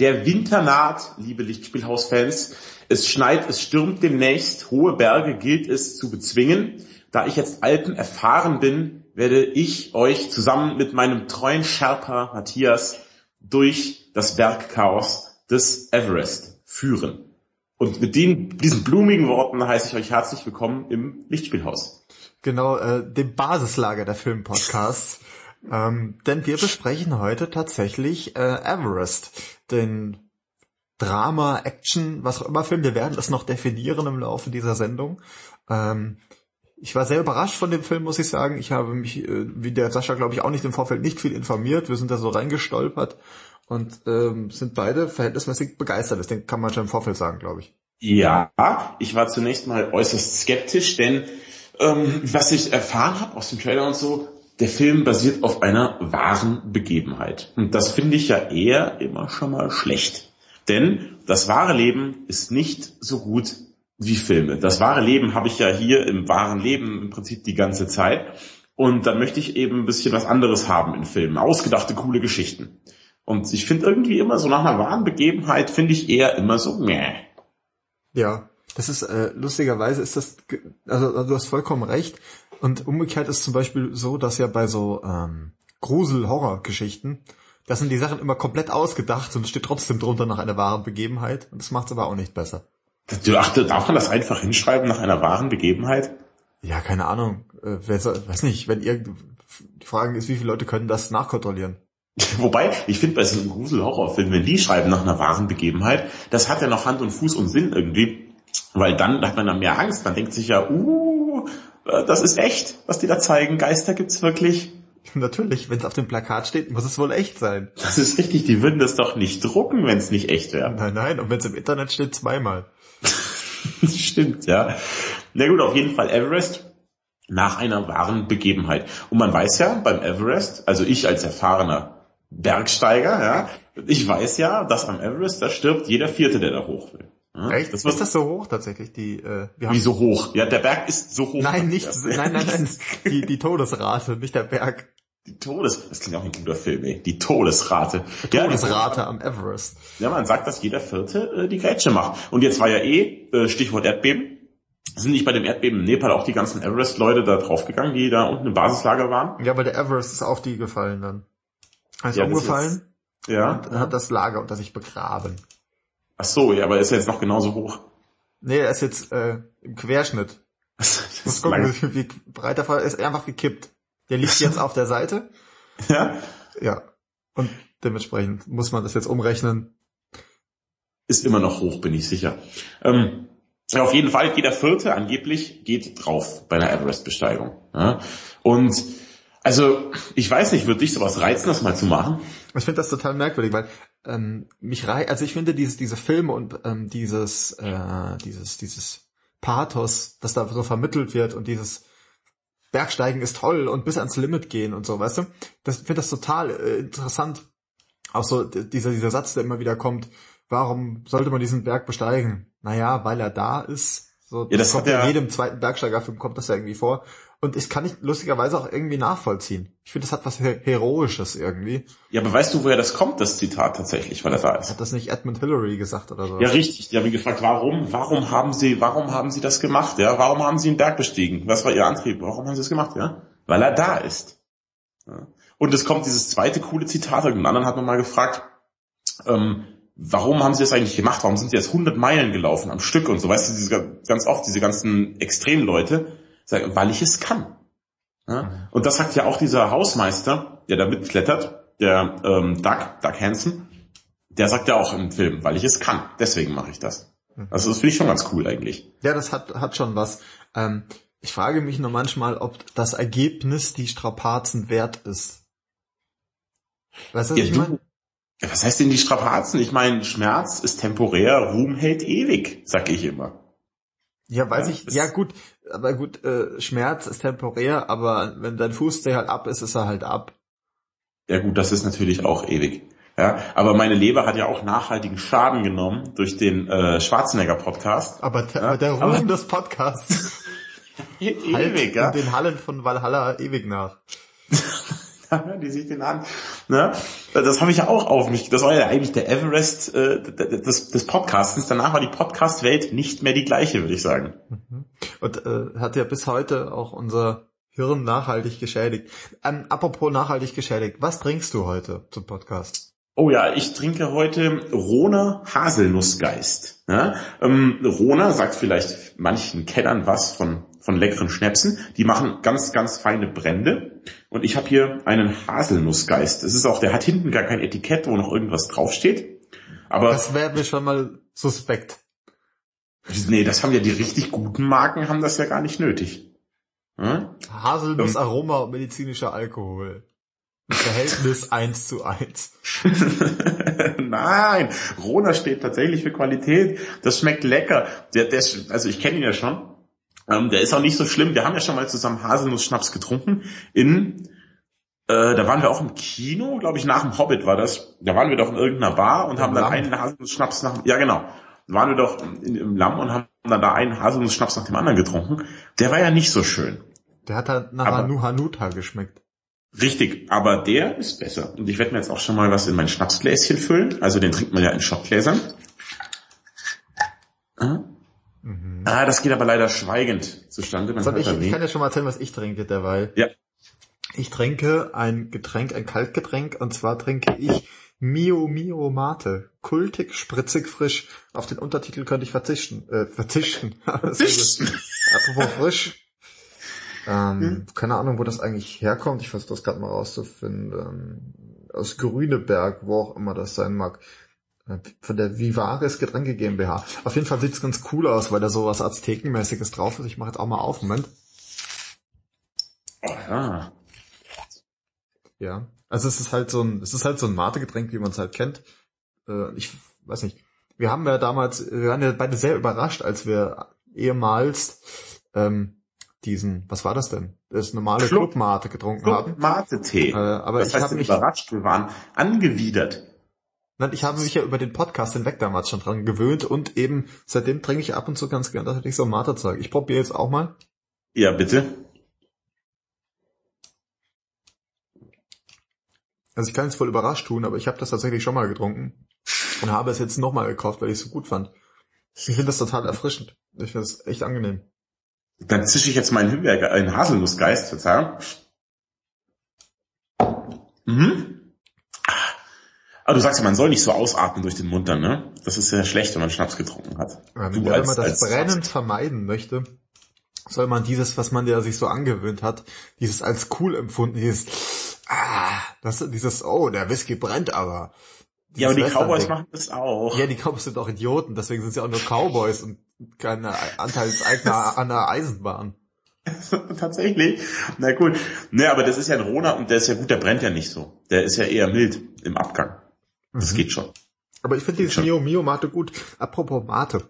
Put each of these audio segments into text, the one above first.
Der Winter naht, liebe Lichtspielhaus-Fans. Es schneit, es stürmt demnächst. Hohe Berge gilt es zu bezwingen. Da ich jetzt Alpen erfahren bin, werde ich euch zusammen mit meinem treuen Sherpa Matthias durch das Bergchaos des Everest führen. Und mit den, diesen blumigen Worten heiße ich euch herzlich willkommen im Lichtspielhaus. Genau, äh, dem Basislager der Filmpodcasts. Ähm, denn wir besprechen heute tatsächlich äh, Everest, den Drama, Action, was auch immer Film. Wir werden das noch definieren im Laufe dieser Sendung. Ähm, ich war sehr überrascht von dem Film, muss ich sagen. Ich habe mich, äh, wie der Sascha, glaube ich, auch nicht im Vorfeld nicht viel informiert. Wir sind da so reingestolpert und ähm, sind beide verhältnismäßig begeistert. Das kann man schon im Vorfeld sagen, glaube ich. Ja, ich war zunächst mal äußerst skeptisch, denn ähm, was ich erfahren habe aus dem Trailer und so, der Film basiert auf einer wahren Begebenheit. Und das finde ich ja eher immer schon mal schlecht. Denn das wahre Leben ist nicht so gut wie Filme. Das wahre Leben habe ich ja hier im wahren Leben im Prinzip die ganze Zeit. Und dann möchte ich eben ein bisschen was anderes haben in Filmen. Ausgedachte, coole Geschichten. Und ich finde irgendwie immer so nach einer wahren Begebenheit finde ich eher immer so meh. Ja, das ist äh, lustigerweise ist das, also, du hast vollkommen recht. Und umgekehrt ist zum Beispiel so, dass ja bei so ähm, Grusel-Horror-Geschichten, das sind die Sachen immer komplett ausgedacht und es steht trotzdem drunter nach einer wahren Begebenheit. Und das macht es aber auch nicht besser. Ach, darf man das einfach hinschreiben nach einer wahren Begebenheit? Ja, keine Ahnung. Äh, wer soll, weiß nicht, wenn ihr die Frage ist, wie viele Leute können das nachkontrollieren? Wobei, ich finde bei so einem Grusel-Horrorfilm, wenn die schreiben nach einer wahren Begebenheit, das hat ja noch Hand und Fuß und Sinn irgendwie, weil dann hat man dann mehr Angst, man denkt sich ja, uh, das ist echt, was die da zeigen, Geister gibt's wirklich. Natürlich, wenn es auf dem Plakat steht, muss es wohl echt sein. Das ist richtig, die würden das doch nicht drucken, wenn es nicht echt wäre. Nein, nein, und wenn es im Internet steht, zweimal. Stimmt, ja. Na gut, auf jeden Fall Everest nach einer wahren Begebenheit. Und man weiß ja beim Everest, also ich als erfahrener Bergsteiger, ja, ich weiß ja, dass am Everest, da stirbt jeder Vierte, der da hoch will. Ja, Echt? Das ist das so hoch tatsächlich? Die, äh, wir haben Wie so hoch? Ja, der Berg ist so hoch. Nein, nicht, nein, nein, nein, die, die Todesrate, nicht der Berg. Die Todes, das klingt auch ein guter Film, ey. Die Todesrate. Die Todesrate ja, am Everest. Ja, man sagt, dass jeder Vierte äh, die Grätsche macht. Und jetzt war ja eh, äh, Stichwort Erdbeben. Sind nicht bei dem Erdbeben in Nepal auch die ganzen Everest-Leute da draufgegangen, die da unten im Basislager waren? Ja, weil der Everest ist auf die gefallen dann. Er ja, umgefallen. Jetzt, ja. Und hat das Lager unter sich begraben. Ach so, ja, aber ist er jetzt noch genauso hoch? Nee, er ist jetzt äh, im Querschnitt. das ist gucken, wie breit er ist einfach gekippt. Der liegt jetzt auf der Seite. Ja. Ja. Und dementsprechend muss man das jetzt umrechnen. Ist immer noch hoch, bin ich sicher. Ähm, ja, auf jeden Fall, jeder Vierte angeblich geht drauf bei einer Everest-Besteigung. Ja? Und also, ich weiß nicht, würde dich sowas reizen, das mal zu machen? Ich finde das total merkwürdig, weil ähm, mich rei also ich finde diese diese Filme und ähm, dieses äh, dieses dieses Pathos, das da so vermittelt wird und dieses Bergsteigen ist toll und bis ans Limit gehen und so, weißt du? Das finde das total äh, interessant. Auch so dieser dieser Satz, der immer wieder kommt. Warum sollte man diesen Berg besteigen? Naja, weil er da ist. So, ja, das kommt ja in jedem zweiten Bergsteigerfilm kommt das ja irgendwie vor. Und ich kann nicht lustigerweise auch irgendwie nachvollziehen. Ich finde, das hat was Heroisches irgendwie. Ja, aber weißt du, woher das kommt, das Zitat tatsächlich, weil er da ist? Hat das nicht Edmund Hillary gesagt oder so? Ja, richtig. Die haben ihn gefragt, warum, warum haben sie, warum haben sie das gemacht, ja? Warum haben sie einen Berg bestiegen? Was war ihr Antrieb? Warum haben sie das gemacht, ja? Weil er da ist. Ja? Und es kommt dieses zweite coole Zitat, und anderen hat man mal gefragt, ähm, warum haben sie das eigentlich gemacht? Warum sind sie jetzt 100 Meilen gelaufen am Stück und so? Weißt du, diese, ganz oft diese ganzen Extremleute, Sag, weil ich es kann. Ja? Mhm. Und das sagt ja auch dieser Hausmeister, der da mitklettert, der ähm, Doug, Doug Hansen, der sagt ja auch im Film, weil ich es kann. Deswegen mache ich das. Mhm. Also das finde ich schon ganz cool eigentlich. Ja, das hat, hat schon was. Ähm, ich frage mich nur manchmal, ob das Ergebnis die Strapazen wert ist. Weißt du, was ja, ich meine? Was heißt denn die Strapazen? Ich meine, Schmerz ist temporär, Ruhm hält ewig, sag ich immer. Ja, weiß ja, ich, ja gut, aber gut, äh, Schmerz ist temporär, aber wenn dein Fußzeh halt ab ist, ist er halt ab. Ja gut, das ist natürlich auch ewig. Ja, aber meine Leber hat ja auch nachhaltigen Schaden genommen durch den äh, Schwarzenegger-Podcast. Aber, ja, aber der Ruhm des Podcasts ewig, ja. In den Hallen von Valhalla ewig nach. die sich den an. Ne? Das habe ich ja auch auf mich. Das war ja eigentlich der Everest äh, des, des Podcastens. Danach war die Podcast-Welt nicht mehr die gleiche, würde ich sagen. Mhm. Und äh, hat ja bis heute auch unser Hirn nachhaltig geschädigt. Ähm, apropos nachhaltig geschädigt, was trinkst du heute zum Podcast? Oh ja, ich trinke heute Rona Haselnussgeist. Ja, ähm, Rona sagt vielleicht manchen Kennern was von, von leckeren Schnäpsen. Die machen ganz, ganz feine Brände. Und ich habe hier einen Haselnussgeist. Das ist auch, der hat hinten gar kein Etikett, wo noch irgendwas draufsteht. Aber das wäre mir schon mal suspekt. Nee, das haben ja die richtig guten Marken, haben das ja gar nicht nötig. Hm? Haselnuss, Aroma und medizinischer Alkohol. Verhältnis 1 zu 1. Nein, Rona steht tatsächlich für Qualität. Das schmeckt lecker. Der, der, also ich kenne ihn ja schon. Ähm, der ist auch nicht so schlimm. Wir haben ja schon mal zusammen Haselnuss-Schnaps getrunken. In, äh, da waren wir auch im Kino, glaube ich, nach dem Hobbit war das. Da waren wir doch in irgendeiner Bar und Im haben dann Lamm. einen Haselnuss-Schnaps nach, ja genau. Da waren wir doch in, im Lamm und haben dann da einen Haselnuss-Schnaps nach dem anderen getrunken. Der war ja nicht so schön. Der hat halt nach Aber, Hanuta geschmeckt. Richtig, aber der ist besser. Und ich werde mir jetzt auch schon mal was in mein Schnapsgläschen füllen. Also den trinkt man ja in Schottgläsern. Ah. Ah, das geht aber leider schweigend zustande. Man ich, ich kann ja schon mal erzählen, was ich trinke derweil. Ja. Ich trinke ein Getränk, ein Kaltgetränk, und zwar trinke ich Mio Mio Mate. Kultig, spritzig, frisch. Auf den Untertitel könnte ich verzichten. Äh, verzichten. Apropos frisch. Ähm, hm? Keine Ahnung, wo das eigentlich herkommt. Ich versuche das gerade mal rauszufinden. Aus Grüneberg, wo auch immer das sein mag. Von der Vivaris Getränke GmbH. Auf jeden Fall sieht's ganz cool aus, weil da so was Aztekenmäßiges drauf ist. Ich mache jetzt auch mal auf. Moment. Aha. Ja. Also es ist halt so ein, es ist halt so ein Mate-Getränk, wie man es halt kennt. Äh, ich weiß nicht. Wir haben ja damals, wir waren ja beide sehr überrascht, als wir ehemals ähm, diesen, was war das denn? Das normale Club, Clubmate getrunken Club haben. Mate-Tee. Äh, aber das ich habe mich überrascht, wir waren angewidert. Nein, ich habe mich ja über den Podcast hinweg damals schon dran gewöhnt und eben seitdem trinke ich ab und zu ganz gern tatsächlich so Mate-Zeug. Ich probiere jetzt auch mal. Ja, bitte. Also ich kann es voll überrascht tun, aber ich habe das tatsächlich schon mal getrunken und habe es jetzt nochmal gekauft, weil ich es so gut fand. Ich finde das total erfrischend. Ich finde es echt angenehm. Dann zische ich jetzt meinen Himbeer, einen Haselnussgeist, Verzeihung. Mhm. Aber du sagst ja, man soll nicht so ausatmen durch den Mund dann, ne? Das ist ja schlecht, wenn man Schnaps getrunken hat. Ja, wenn, als, man das Brennen vermeiden möchte, soll man dieses, was man ja sich so angewöhnt hat, dieses als cool empfunden, dieses, ah, das, dieses, oh, der Whisky brennt aber. Ja, aber die Cowboys machen das auch. Ja, die Cowboys sind auch Idioten, deswegen sind sie auch nur Cowboys und keine Anteilseigner an der Eisenbahn. Tatsächlich. Na gut. Ne, aber das ist ja ein Rona und der ist ja gut, der brennt ja nicht so. Der ist ja eher mild im Abgang. Das mhm. geht schon. Aber ich finde dieses Mio Mio Mate gut. Apropos Mate.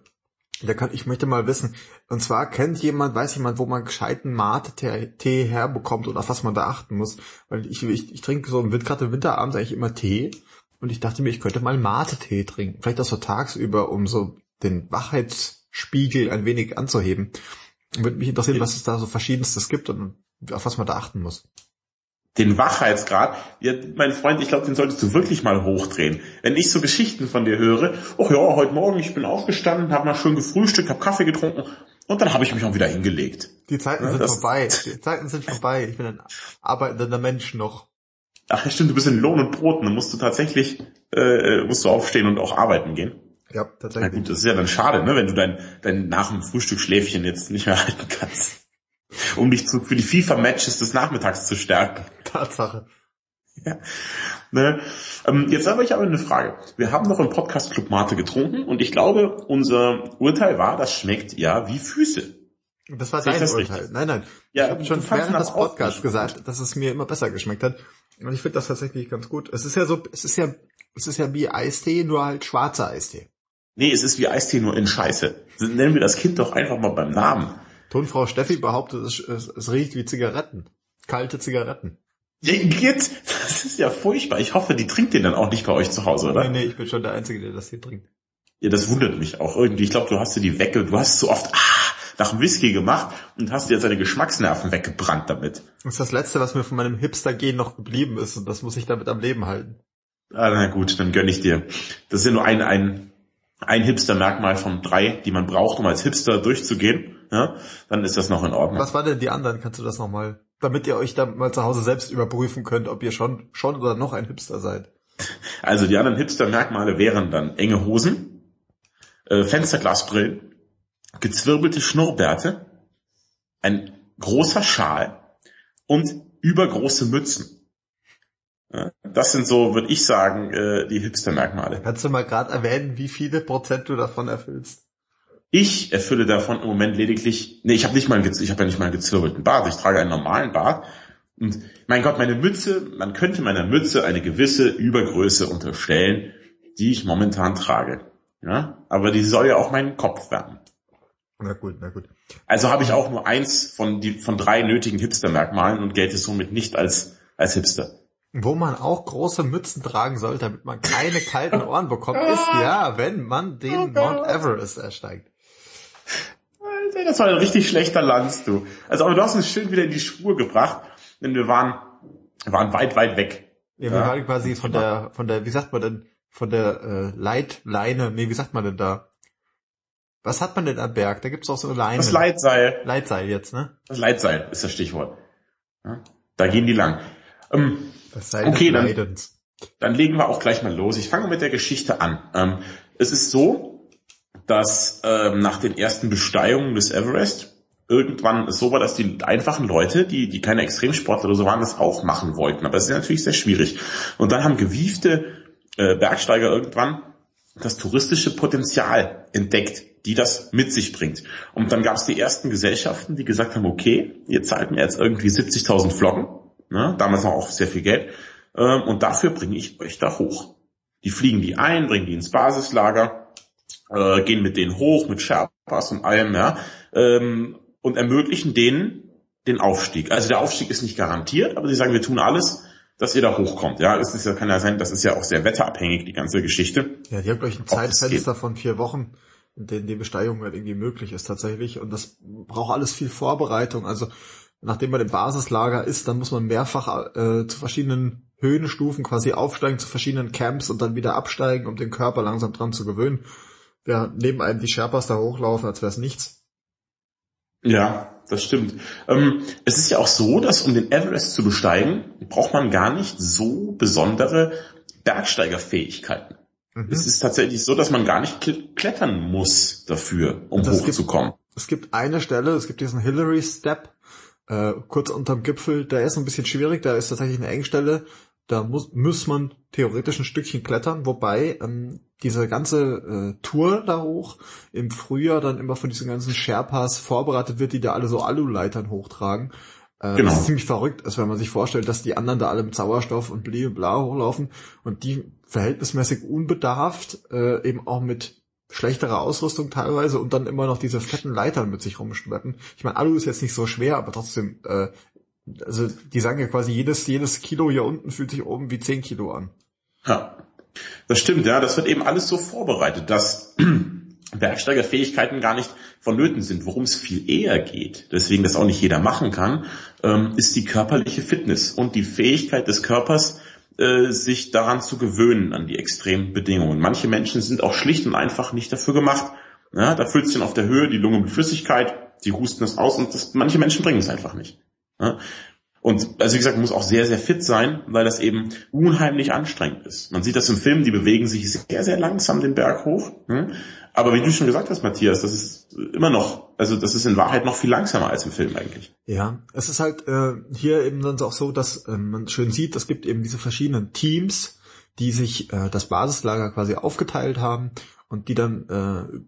Da kann, ich möchte mal wissen, und zwar kennt jemand, weiß jemand, wo man gescheiten Mate-Tee herbekommt und auf was man da achten muss? Weil ich, ich, ich trinke so gerade im Winterabend eigentlich immer Tee und ich dachte mir, ich könnte mal Mate-Tee trinken. Vielleicht auch so tagsüber, um so den Wachheitsspiegel ein wenig anzuheben. Würde mich interessieren, was es da so verschiedenstes gibt und auf was man da achten muss. Den Wachheitsgrad, ja, mein Freund, ich glaube, den solltest du wirklich mal hochdrehen. Wenn ich so Geschichten von dir höre, oh ja, heute Morgen, ich bin aufgestanden, habe mal schön gefrühstückt, habe Kaffee getrunken und dann habe ich mich auch wieder hingelegt. Die Zeiten ja, sind vorbei. Die Zeiten sind vorbei. Ich bin ein arbeitender Mensch noch. Ach ja, stimmt, du bist in Lohn und Brot, dann musst du tatsächlich, äh, äh, musst du aufstehen und auch arbeiten gehen. Ja, tatsächlich. Na gut, das ist ja dann schade, ne, wenn du dein, dein nach dem Frühstücksschläfchen jetzt nicht mehr halten kannst. Um dich zu, für die FIFA-Matches des Nachmittags zu stärken. Tatsache. Ja. Ne? Ähm, jetzt habe ich aber eine Frage. Wir haben noch im Podcast Club Mate getrunken und ich glaube, unser Urteil war, das schmeckt ja wie Füße. Das war dein Urteil. Richtig? Nein, nein. Ja, ich habe schon während des Podcasts gesagt, dass es mir immer besser geschmeckt hat. Und ich finde das tatsächlich ganz gut. Es ist ja so, es ist ja, es ist ja wie Eistee, nur halt schwarzer Eistee. Nee, es ist wie Eistee nur in Scheiße. Nennen wir das Kind doch einfach mal beim Namen. Tonfrau Steffi behauptet, es, es, es riecht wie Zigaretten. Kalte Zigaretten. Jetzt, das ist ja furchtbar. Ich hoffe, die trinkt den dann auch nicht bei euch zu Hause, oder? Nee, nee, ich bin schon der Einzige, der das hier trinkt. Ja, das wundert mich auch irgendwie. Ich glaube, du hast dir die wegge, du hast so oft, ah, nach dem Whisky gemacht und hast dir jetzt deine Geschmacksnerven weggebrannt damit. Das ist das Letzte, was mir von meinem Hipster-Gen noch geblieben ist und das muss ich damit am Leben halten. Ah, na gut, dann gönn ich dir. Das ist ja nur ein, ein, ein Hipster-Merkmal von drei, die man braucht, um als Hipster durchzugehen. Ja, dann ist das noch in Ordnung. Was war denn die anderen? Kannst du das nochmal, damit ihr euch da mal zu Hause selbst überprüfen könnt, ob ihr schon, schon oder noch ein Hipster seid? Also die anderen Hipster-Merkmale wären dann enge Hosen, äh, Fensterglasbrillen, gezwirbelte Schnurrbärte, ein großer Schal und übergroße Mützen. Das sind so, würde ich sagen, äh, die Hipster-Merkmale. Kannst du mal gerade erwähnen, wie viele Prozent du davon erfüllst? Ich erfülle davon im Moment lediglich, nee, ich habe nicht mal, einen, ich habe ja nicht mal einen gezwirbelten Bart, ich trage einen normalen Bart. Und mein Gott, meine Mütze, man könnte meiner Mütze eine gewisse Übergröße unterstellen, die ich momentan trage. Ja, aber die soll ja auch meinen Kopf wärmen. Na gut, na gut. Also habe ich auch nur eins von, die, von drei nötigen Hipster-Merkmalen und gelte somit nicht als, als Hipster. Wo man auch große Mützen tragen soll, damit man keine kalten Ohren bekommt, ist ja, wenn man den Mount Everest ersteigt. Alter, das war ein richtig schlechter Lanz, du. Also, aber du hast uns schön wieder in die Spur gebracht, denn wir waren, waren weit, weit weg. Ja, wir waren quasi von der, von der, wie sagt man denn, von der äh, Leitleine, nee, wie sagt man denn da? Was hat man denn am Berg? Da gibt's auch so eine Leine. Das Leitseil. Leitseil jetzt, ne? Das Leitseil ist das Stichwort. Ja, da gehen die lang. Ähm, Das Seil Okay, des dann- dann legen wir auch gleich mal los. Ich fange mit der Geschichte an. Ähm, es ist so, dass ähm, nach den ersten Besteigungen des Everest irgendwann so war, dass die einfachen Leute, die, die keine Extremsportler oder so waren, das auch machen wollten. Aber es ist natürlich sehr schwierig. Und dann haben gewiefte äh, Bergsteiger irgendwann das touristische Potenzial entdeckt, die das mit sich bringt. Und dann gab es die ersten Gesellschaften, die gesagt haben, okay, ihr zahlt mir jetzt irgendwie 70.000 Flocken, ne, damals auch sehr viel Geld, ähm, und dafür bringe ich euch da hoch. Die fliegen die ein, bringen die ins Basislager, äh, gehen mit denen hoch, mit Sherpas und allem, ja, ähm, und ermöglichen denen den Aufstieg. Also der Aufstieg ist nicht garantiert, aber sie sagen, wir tun alles, dass ihr da hochkommt. Ja, es ist ja, kann ja sein, das ist ja auch sehr wetterabhängig, die ganze Geschichte. Ja, die haben gleich ein Zeitfenster von vier Wochen, in denen die Besteigung halt irgendwie möglich ist tatsächlich. Und das braucht alles viel Vorbereitung. Also nachdem man im Basislager ist, dann muss man mehrfach äh, zu verschiedenen Höhenstufen quasi aufsteigen, zu verschiedenen Camps und dann wieder absteigen, um den Körper langsam dran zu gewöhnen. Ja, neben einem die Sherpas da hochlaufen, als wäre es nichts. Ja, das stimmt. Ähm, es ist ja auch so, dass um den Everest zu besteigen, braucht man gar nicht so besondere Bergsteigerfähigkeiten. Mhm. Es ist tatsächlich so, dass man gar nicht kl- klettern muss dafür, um Das gibt- hochzukommen. Es gibt eine Stelle, es gibt diesen Hillary Step, äh, kurz unterm Gipfel, der ist ein bisschen schwierig, da ist tatsächlich eine Engstelle, da muss, muss man theoretisch ein Stückchen klettern, wobei ähm, diese ganze äh, Tour da hoch im Frühjahr dann immer von diesen ganzen Sherpas vorbereitet wird, die da alle so Aluleitern hochtragen. Äh, Genau. Das ist ziemlich verrückt, also wenn man sich vorstellt, dass die anderen da alle mit Sauerstoff und bla bla hochlaufen und die verhältnismäßig unbedarft, äh, eben auch mit schlechterer Ausrüstung teilweise und dann immer noch diese fetten Leitern mit sich rumschleppen. Ich meine, Alu ist jetzt nicht so schwer, aber trotzdem, äh, also die sagen ja quasi, jedes, jedes Kilo hier unten fühlt sich oben wie 10 Kilo an. Ja, das stimmt, ja. Das wird eben alles so vorbereitet, dass Bergsteigerfähigkeiten gar nicht vonnöten sind. Worum es viel eher geht, deswegen das auch nicht jeder machen kann, ähm, ist die körperliche Fitness und die Fähigkeit des Körpers, äh, sich daran zu gewöhnen, an die extremen Bedingungen. Manche Menschen sind auch schlicht und einfach nicht dafür gemacht. Ja, da füllt sich auf der Höhe die Lunge mit Flüssigkeit, die husten es aus und das, manche Menschen bringen es einfach nicht. Und also wie gesagt, muss auch sehr, sehr fit sein, weil das eben unheimlich anstrengend ist. Man sieht das im Film, die bewegen sich sehr, sehr langsam den Berg hoch. hm? Aber wie du schon gesagt hast, Matthias, das ist immer noch, also das ist in Wahrheit noch viel langsamer als im Film eigentlich. Ja, es ist halt äh, hier eben dann auch so, dass äh, man schön sieht, es gibt eben diese verschiedenen Teams, die sich äh, das Basislager quasi aufgeteilt haben und die dann äh,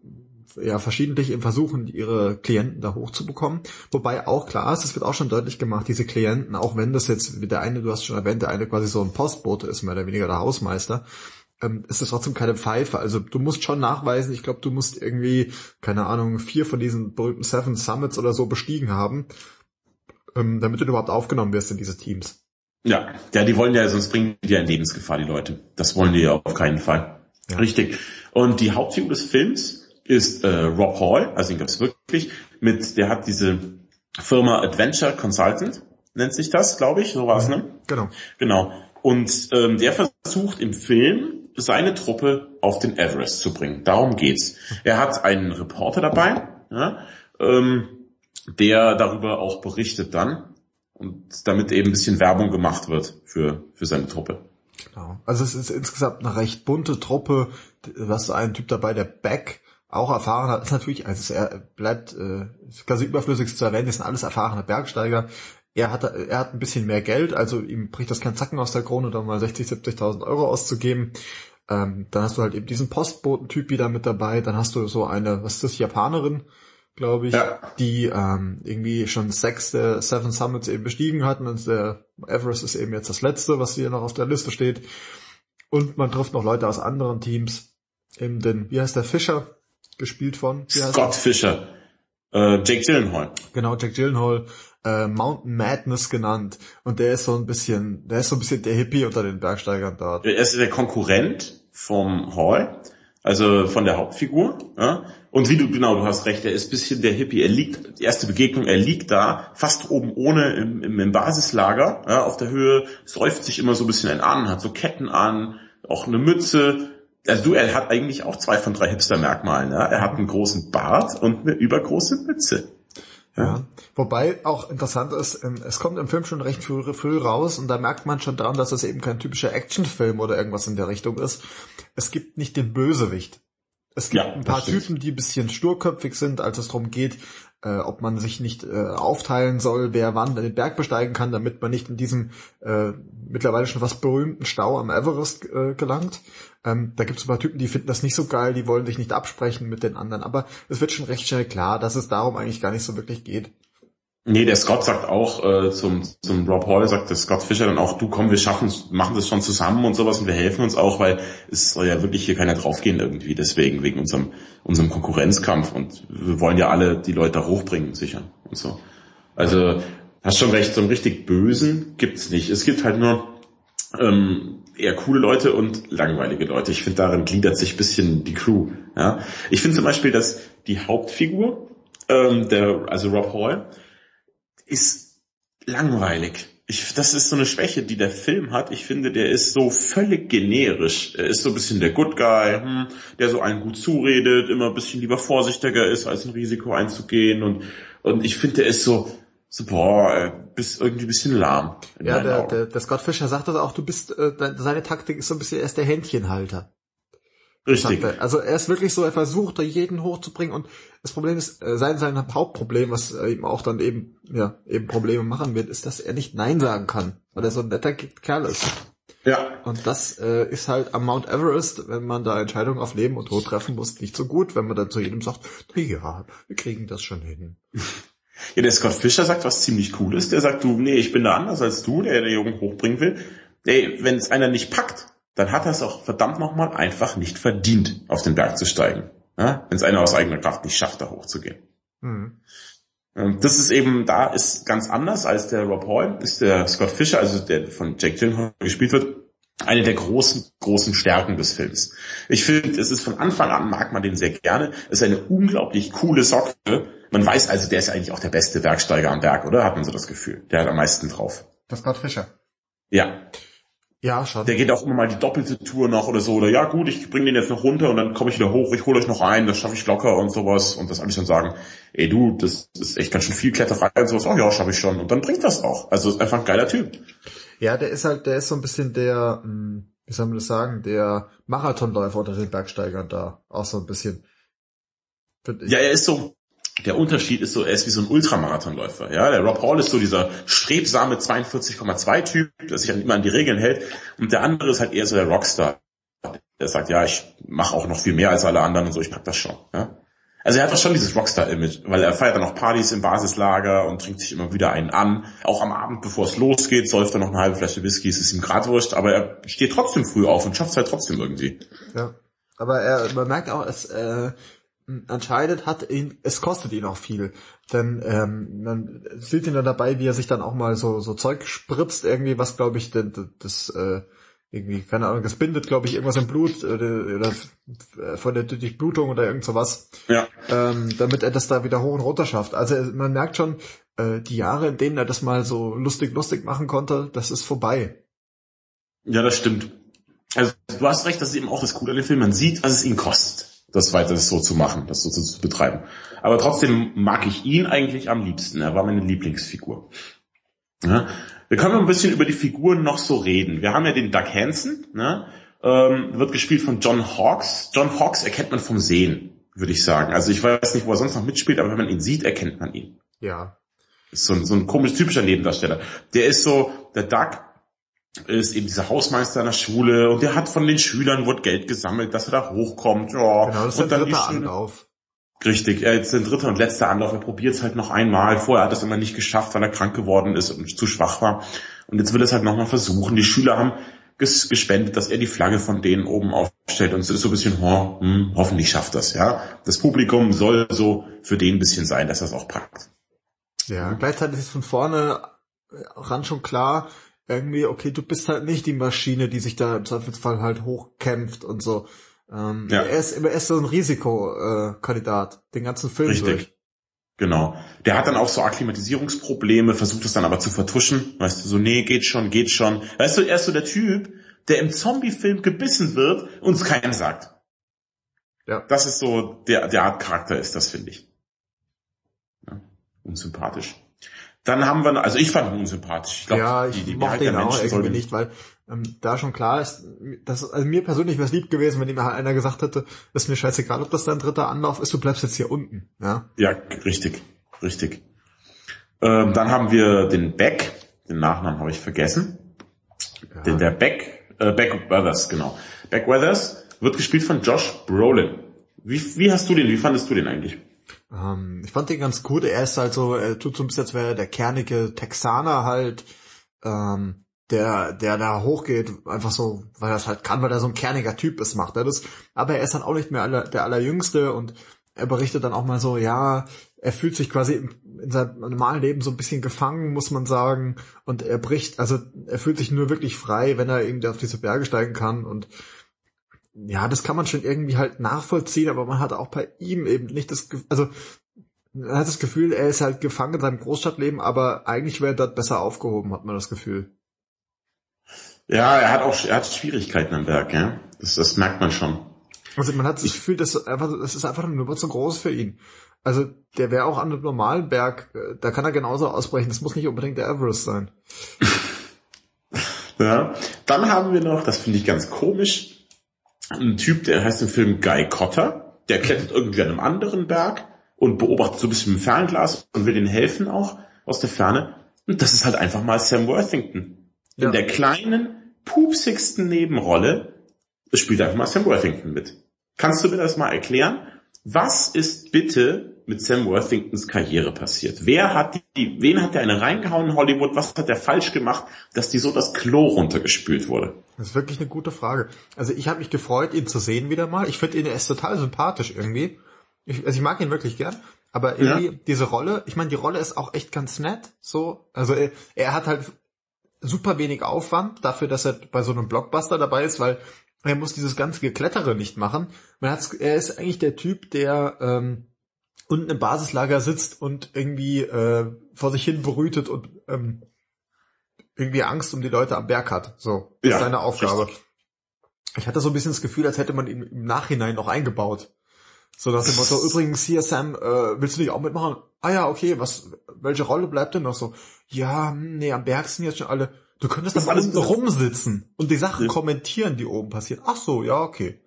ja verschiedentlich eben versuchen, ihre Klienten da hochzubekommen. Wobei auch klar ist, es wird auch schon deutlich gemacht, diese Klienten, auch wenn das jetzt wie der eine, du hast schon erwähnt, der eine quasi so ein Postbote ist, mehr oder weniger der Hausmeister, ähm, ist es trotzdem keine Pfeife. Also du musst schon nachweisen, ich glaube, du musst irgendwie, keine Ahnung, vier von diesen berühmten Seven Summits oder so bestiegen haben, ähm, damit du überhaupt aufgenommen wirst in diese Teams. Ja, ja, die wollen ja, sonst bringen die ja in Lebensgefahr, die Leute. Das wollen die ja auf keinen Fall. Ja. Richtig. Und die Hauptfigur des Films ist äh, Rob Hall, also ihn gab's wirklich. mit, der hat diese Firma Adventure Consultant, nennt sich das, glaube ich, so war es, ne? Genau. Genau. Und ähm, der versucht im Film seine Truppe auf den Everest zu bringen. Darum geht's. Er hat einen Reporter dabei, ja, ähm, der darüber auch berichtet dann und damit eben ein bisschen Werbung gemacht wird für, für seine Truppe. Genau. Also es ist insgesamt eine recht bunte Truppe. Du hast einen Typ dabei, der Beck, auch erfahrener, ist natürlich, also er bleibt äh, quasi überflüssig zu erwähnen, das sind alles erfahrene Bergsteiger. Er hat, er hat ein bisschen mehr Geld, also ihm bricht das kein Zacken aus der Krone, da mal 60, 70.000 Euro auszugeben. Ähm, dann hast du halt eben diesen Postboten-Typ wieder mit dabei, dann hast du so eine, was ist das, Japanerin, glaube ich, ja. die ähm, irgendwie schon sechs der Seven Summits eben bestiegen hatten und der Everest ist eben jetzt das letzte, was hier noch auf der Liste steht. Und man trifft noch Leute aus anderen Teams. Eben den, wie heißt der Fischer? Gespielt von? Scott Fischer. Äh, Jake Gyllenhaal. Genau, Jake Gyllenhaal. Äh, Mountain Madness genannt. Und der ist so ein bisschen, der ist so ein bisschen der Hippie unter den Bergsteigern dort. Er ist der Konkurrent vom Hall also von der Hauptfigur. Ja? Und wie du, genau, du hast recht, er ist bisschen der Hippie. Er liegt, die erste Begegnung, er liegt da, fast oben ohne im, im, im Basislager, ja, auf der Höhe, säuft sich immer so ein bisschen an, hat so Ketten an, auch eine Mütze. Also du, er hat eigentlich auch zwei von drei Hipster-Merkmalen. Ja? Er hat einen großen Bart und eine übergroße Mütze. Ja. Wobei auch interessant ist, ähm, es kommt im Film schon recht früh, früh raus und da merkt man schon daran, dass es eben kein typischer Actionfilm oder irgendwas in der Richtung ist. Es gibt nicht den Bösewicht. Es gibt ja, ein paar Typen, die ein bisschen sturköpfig sind, als es darum geht, äh, ob man sich nicht äh, aufteilen soll, wer wann den Berg besteigen kann, damit man nicht in diesem äh, mittlerweile schon fast berühmten Stau am Everest äh, gelangt. Ähm, da gibt es ein paar Typen, die finden das nicht so geil, die wollen sich nicht absprechen mit den anderen. Aber es wird schon recht schnell klar, dass es darum eigentlich gar nicht so wirklich geht. Nee, der Scott sagt auch äh, zum, zum Rob Hall, sagt der Scott Fischer dann auch, du komm, wir schaffen machen das schon zusammen und sowas und wir helfen uns auch, weil es soll ja wirklich hier keiner draufgehen irgendwie, deswegen, wegen unserem, unserem Konkurrenzkampf und wir wollen ja alle die Leute da hochbringen, sicher und so. Also, hast schon recht, so einen richtig Bösen gibt's nicht. Es gibt halt nur ähm, eher coole Leute und langweilige Leute. Ich finde, darin gliedert sich bisschen die Crew. Ja? Ich finde zum Beispiel, dass die Hauptfigur, ähm, der, also Rob Hall, ist langweilig. Ich, das ist so eine Schwäche, die der Film hat. Ich finde, der ist so völlig generisch. Er ist so ein bisschen der Good Guy, hm, der so einen gut zuredet, immer ein bisschen lieber vorsichtiger ist, als ein Risiko einzugehen. Und, und ich finde, der ist so, so boah, bist irgendwie ein bisschen lahm. Ja, der, der, der Scott Fischer sagt das auch, du bist, äh, seine Taktik ist so ein bisschen, er ist der Händchenhalter. Richtig. Also er ist wirklich so, er versucht da jeden hochzubringen und das Problem ist, äh, sein, sein Hauptproblem, was ihm auch dann eben, ja, eben Probleme machen wird, ist, dass er nicht Nein sagen kann, weil er so ein netter Kerl ist. Ja. Und das äh, ist halt am Mount Everest, wenn man da Entscheidungen auf Leben und Tod treffen muss, nicht so gut, wenn man dann zu jedem sagt, na ja, wir kriegen das schon hin. Ja, der Scott Fischer sagt was ziemlich cooles. Der sagt, du, nee, ich bin da anders als du, der der Jungen hochbringen will. Ey, wenn es einer nicht packt, dann hat er es auch verdammt nochmal einfach nicht verdient, auf den Berg zu steigen. Ja? Wenn es einer aus eigener Kraft nicht schafft, da hochzugehen. Mhm. Das ist eben, da ist ganz anders als der Rob Hall, ist der Scott Fisher, also der von Jack Gyllenhaal gespielt wird, eine der großen, großen Stärken des Films. Ich finde, es ist von Anfang an, mag man den sehr gerne, es ist eine unglaublich coole Socke. Man weiß also, der ist eigentlich auch der beste Bergsteiger am Berg, oder? Hat man so das Gefühl. Der hat am meisten drauf. Das Scott Fischer. Ja. Ja, schon. Der geht auch immer mal die doppelte Tour noch oder so. Oder ja gut, ich bringe den jetzt noch runter und dann komme ich wieder hoch, ich hole euch noch ein, das schaffe ich locker und sowas. Und das alles dann sagen, ey du, das ist echt ganz schön viel Kletterei und sowas. Oh ja, schaffe ich schon. Und dann bringt das auch. Also ist einfach ein geiler Typ. Ja, der ist halt, der ist so ein bisschen der, hm, wie soll man das sagen, der Marathonläufer unter den Bergsteigern da. Auch so ein bisschen. Ja, er ist so, der Unterschied ist so, er ist wie so ein Ultramarathonläufer. Ja, der Rob Hall ist so dieser strebsame 42,2 Typ, der sich immer an die Regeln hält. Und der andere ist halt eher so der Rockstar. Der sagt, ja, ich mache auch noch viel mehr als alle anderen und so, ich pack das schon. Ja? Also er hat doch schon dieses Rockstar-Image, weil er feiert dann noch Partys im Basislager und trinkt sich immer wieder einen an. Auch am Abend, bevor es losgeht, säuft er noch eine halbe Flasche Whisky, es ist ihm grad wurscht, aber er steht trotzdem früh auf und schafft es halt trotzdem irgendwie. Ja. Aber er, man merkt auch, es, äh, entscheidet, hat ihn, es kostet ihn auch viel. Denn ähm, man sieht ihn dann dabei, wie er sich dann auch mal so, so Zeug spritzt, irgendwie, was glaube ich denn, das, äh, irgendwie, keine Ahnung, das bindet, glaube ich, irgendwas im Blut oder, oder von der Durchblutung oder irgend sowas. Ja. Ähm, damit er das da wieder hoch und runter schafft. Also man merkt schon, äh, die Jahre, in denen er das mal so lustig, lustig machen konnte, das ist vorbei. Ja, das stimmt. Also du hast recht, das ist eben auch das Coole an dem Film. Man sieht, was es ihn kostet, das weiter so zu machen, das so zu, betreiben. Aber trotzdem mag ich ihn eigentlich am liebsten. Er war meine Lieblingsfigur. Ja? Wir können ein bisschen über die Figuren noch so reden. Wir haben ja den Doug Hansen, ne? ähm, wird gespielt von John Hawkes. John Hawkes erkennt man vom Sehen, würde ich sagen. Also ich weiß nicht, wo er sonst noch mitspielt, aber wenn man ihn sieht, erkennt man ihn. Ja. Ist so ein, so ein komisch typischer Nebendarsteller. Der ist so, der Doug ist eben dieser Hausmeister in der Schule und der hat von den Schülern wird Geld gesammelt, dass er da hochkommt. Ja. Genau, das ist und der dann dritte Anlauf. Richtig, er ist der dritte und letzte Anlauf. Er probiert es halt noch einmal. Vorher hat er es immer nicht geschafft, weil er krank geworden ist und zu schwach war. Und jetzt will er es halt nochmal versuchen. Die Schüler haben ges gespendet, dass er die Flagge von denen oben aufstellt. Und es ist so ein bisschen, oh, hm, hoffentlich schafft das, ja. Das Publikum soll so für den ein bisschen sein, dass er es auch packt. Ja, gleichzeitig ist von vorne äh, ran schon klar, irgendwie, okay, du bist halt nicht die Maschine, die sich da im Zweifelsfall halt hochkämpft und so. Ähm, Ja. er, ist, er ist so ein Risikokandidat, äh, den ganzen Film Richtig. durch. Genau. Der hat dann auch so Akklimatisierungsprobleme, versucht es dann aber zu vertuschen. Weißt du, so, nee, geht schon, geht schon. Weißt du, er ist so der Typ, der im Zombie-Film gebissen wird und es keinem sagt. Ja. Das ist so der, der Art Charakter ist das, finde ich. Ja, unsympathisch. Dann haben wir, also ich fand ihn unsympathisch. Ich glaub, ja, ich die, die mochte ihn auch irgendwie nicht, weil ähm, da schon klar ist, dass, also mir persönlich wäre es lieb gewesen, wenn ihm halt einer gesagt hätte, ist mir scheißegal, ob das dein dritter Anlauf ist, du bleibst jetzt hier unten. Ja, Ja, richtig, richtig. Ähm, dann haben wir den Beck, den Nachnamen habe ich vergessen. ja. Der, der Beck, äh, Beck Weathers, genau. Beck Weathers wird gespielt von Josh Brolin. Wie, wie hast du den, wie fandest du den eigentlich? Ähm, ich fand den ganz gut. Er ist halt so, er tut so ein bisschen, als wäre er der kernige Texaner halt, ähm, der, der da hochgeht, einfach so, weil er es halt kann, weil er so ein kerniger Typ ist, macht er das. Aber er ist dann auch nicht mehr aller, der Allerjüngste und er berichtet dann auch mal so, ja, er fühlt sich quasi in seinem normalen Leben so ein bisschen gefangen, muss man sagen. Und er bricht, also er fühlt sich nur wirklich frei, wenn er irgendwie auf diese Berge steigen kann und ja, das kann man schon irgendwie halt nachvollziehen, aber man hat auch bei ihm eben nicht das, Ge- also man hat das Gefühl, er ist halt gefangen in seinem Großstadtleben, aber eigentlich wäre er dort besser aufgehoben, hat man das Gefühl. Ja, er hat auch, er hat Schwierigkeiten am Werk, ja. Das, das merkt man schon. Also man hat das Gefühl, dass einfach, das ist einfach nur zu groß für ihn. Also der wäre auch an einem normalen Berg, äh, da kann er genauso ausbrechen. Das muss nicht unbedingt der Everest sein. Ja. Dann haben wir noch, das finde ich ganz komisch, einen Typ, der heißt im Film Guy Cotter. Der klettert irgendwie an einem anderen Berg und beobachtet so ein bisschen mit dem Fernglas und will denen helfen auch aus der Ferne. Und das ist halt einfach mal Sam Worthington. In Ja. der kleinen, pupsigsten Nebenrolle spielt einfach mal Sam Worthington mit. Kannst du mir das mal erklären? Was ist bitte mit Sam Worthingtons Karriere passiert? Wer hat die, wen hat der eine reingehauen in Hollywood? Was hat der falsch gemacht, dass die so das Klo runtergespült wurde? Das ist wirklich eine gute Frage. Also ich habe mich gefreut, ihn zu sehen wieder mal. Ich finde ihn, er ist total sympathisch irgendwie. Ich, also ich mag ihn wirklich gern. Aber irgendwie diese Rolle, ich meine, die Rolle ist auch echt ganz nett. So, also er, er hat halt super wenig Aufwand dafür, dass er bei so einem Blockbuster dabei ist, weil er muss dieses ganze Geklettere nicht machen. Man hat's, er ist eigentlich der Typ, der ähm, unten im Basislager sitzt und irgendwie äh, vor sich hin brütet und ähm, irgendwie Angst um die Leute am Berg hat. So, das Ja, ist seine Aufgabe. richtig. Ich hatte so ein bisschen das Gefühl, als hätte man ihn im Nachhinein noch eingebaut. So nach dem Motto, übrigens hier Sam, äh, willst du nicht auch mitmachen? Ah ja, okay, was, welche Rolle bleibt denn noch so? Ja, hm, nee, am Berg sind jetzt schon alle. Du könntest Das alles- rumsitzen und die Sachen Ja. kommentieren, die oben passieren. Ach so, ja, okay.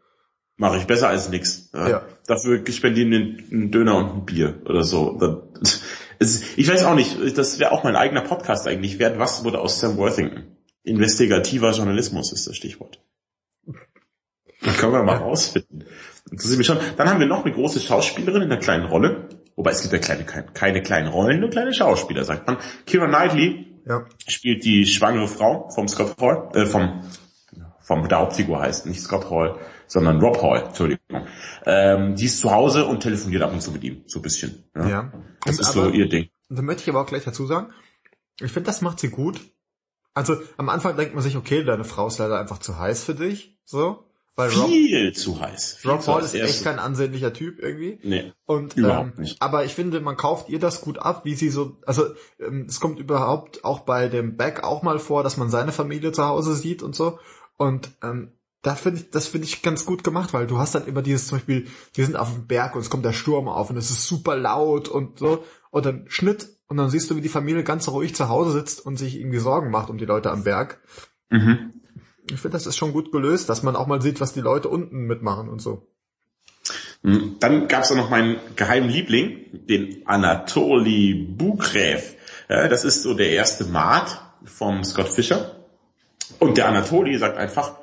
Mache ich besser als nix. Ja. Ja. Dafür spendieren den einen Döner und ein Bier oder so. Das- es- Ich weiß auch nicht, das wäre auch mein eigener Podcast eigentlich. Wer was wurde aus Sam Worthington? Investigativer Journalismus ist das Stichwort. Das können wir mal rausfinden. Interessiert mich schon. Dann haben wir noch eine große Schauspielerin in einer kleinen Rolle. Wobei es gibt ja kleine, keine, keine kleinen Rollen, nur kleine Schauspieler, sagt man. Kira Knightley Ja. spielt die schwangere Frau vom Scott Hall, äh, vom, vom der Hauptfigur heißt, nicht Scott Hall, sondern Rob Hall, Entschuldigung. Ähm, die ist zu Hause und telefoniert ab und zu mit ihm, so ein bisschen. Ja. ja. Das Und ist aber- so ihr Ding. Da möchte ich aber auch gleich dazu sagen, ich finde, das macht sie gut. Also am Anfang denkt man sich, okay, deine Frau ist leider einfach zu heiß für dich, so. Weil Rob, Viel zu heiß. Viel Rob heiß. ist echt kein ansehnlicher Typ irgendwie. Nee. Und Überhaupt ähm, nicht. aber ich finde, man kauft ihr das gut ab, wie sie so, also ähm, es kommt überhaupt auch bei dem Beck auch mal vor, dass man seine Familie zu Hause sieht und so. Und ähm, da finde ich, das finde ich ganz gut gemacht, weil du hast dann immer dieses zum Beispiel, die sind auf dem Berg und es kommt der Sturm auf und es ist super laut und so und dann Schnitt und dann siehst du, wie die Familie ganz ruhig zu Hause sitzt und sich irgendwie Sorgen macht um die Leute am Berg. Mhm. Ich finde, das ist schon gut gelöst, dass man auch mal sieht, was die Leute unten mitmachen und so. Mhm. Dann gab es auch noch meinen geheimen Liebling, den Anatoli Bukrev. Das ist so der erste Maat vom Scott Fischer. Und der Anatoli sagt einfach,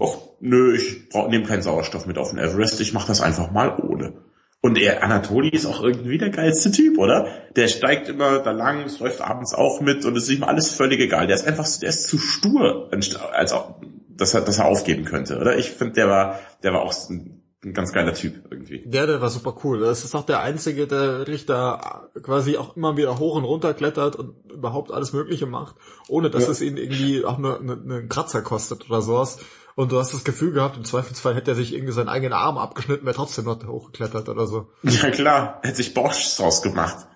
ach, nö, ich nehme keinen Sauerstoff mit auf den Everest, ich mache das einfach mal ohne. Und der Anatoli ist auch irgendwie der geilste Typ, oder? Der steigt immer da lang, es läuft abends auch mit und es ist ihm alles völlig egal. Der ist einfach, der ist zu stur, als auch, dass er, dass er aufgeben könnte, oder? Ich finde, der war, der war auch ein, ein ganz geiler Typ irgendwie. Der, der war super cool. Das ist auch der Einzige, der wirklich da quasi auch immer wieder hoch und runter klettert und überhaupt alles Mögliche macht, ohne dass Ja. es ihn irgendwie auch nur eine, einen Kratzer kostet oder sowas. Und du hast das Gefühl gehabt, im Zweifelsfall hätte er sich irgendwie seinen eigenen Arm abgeschnitten, wäre trotzdem noch hochgeklettert oder so. Ja klar, hätte sich Bosch draus gemacht.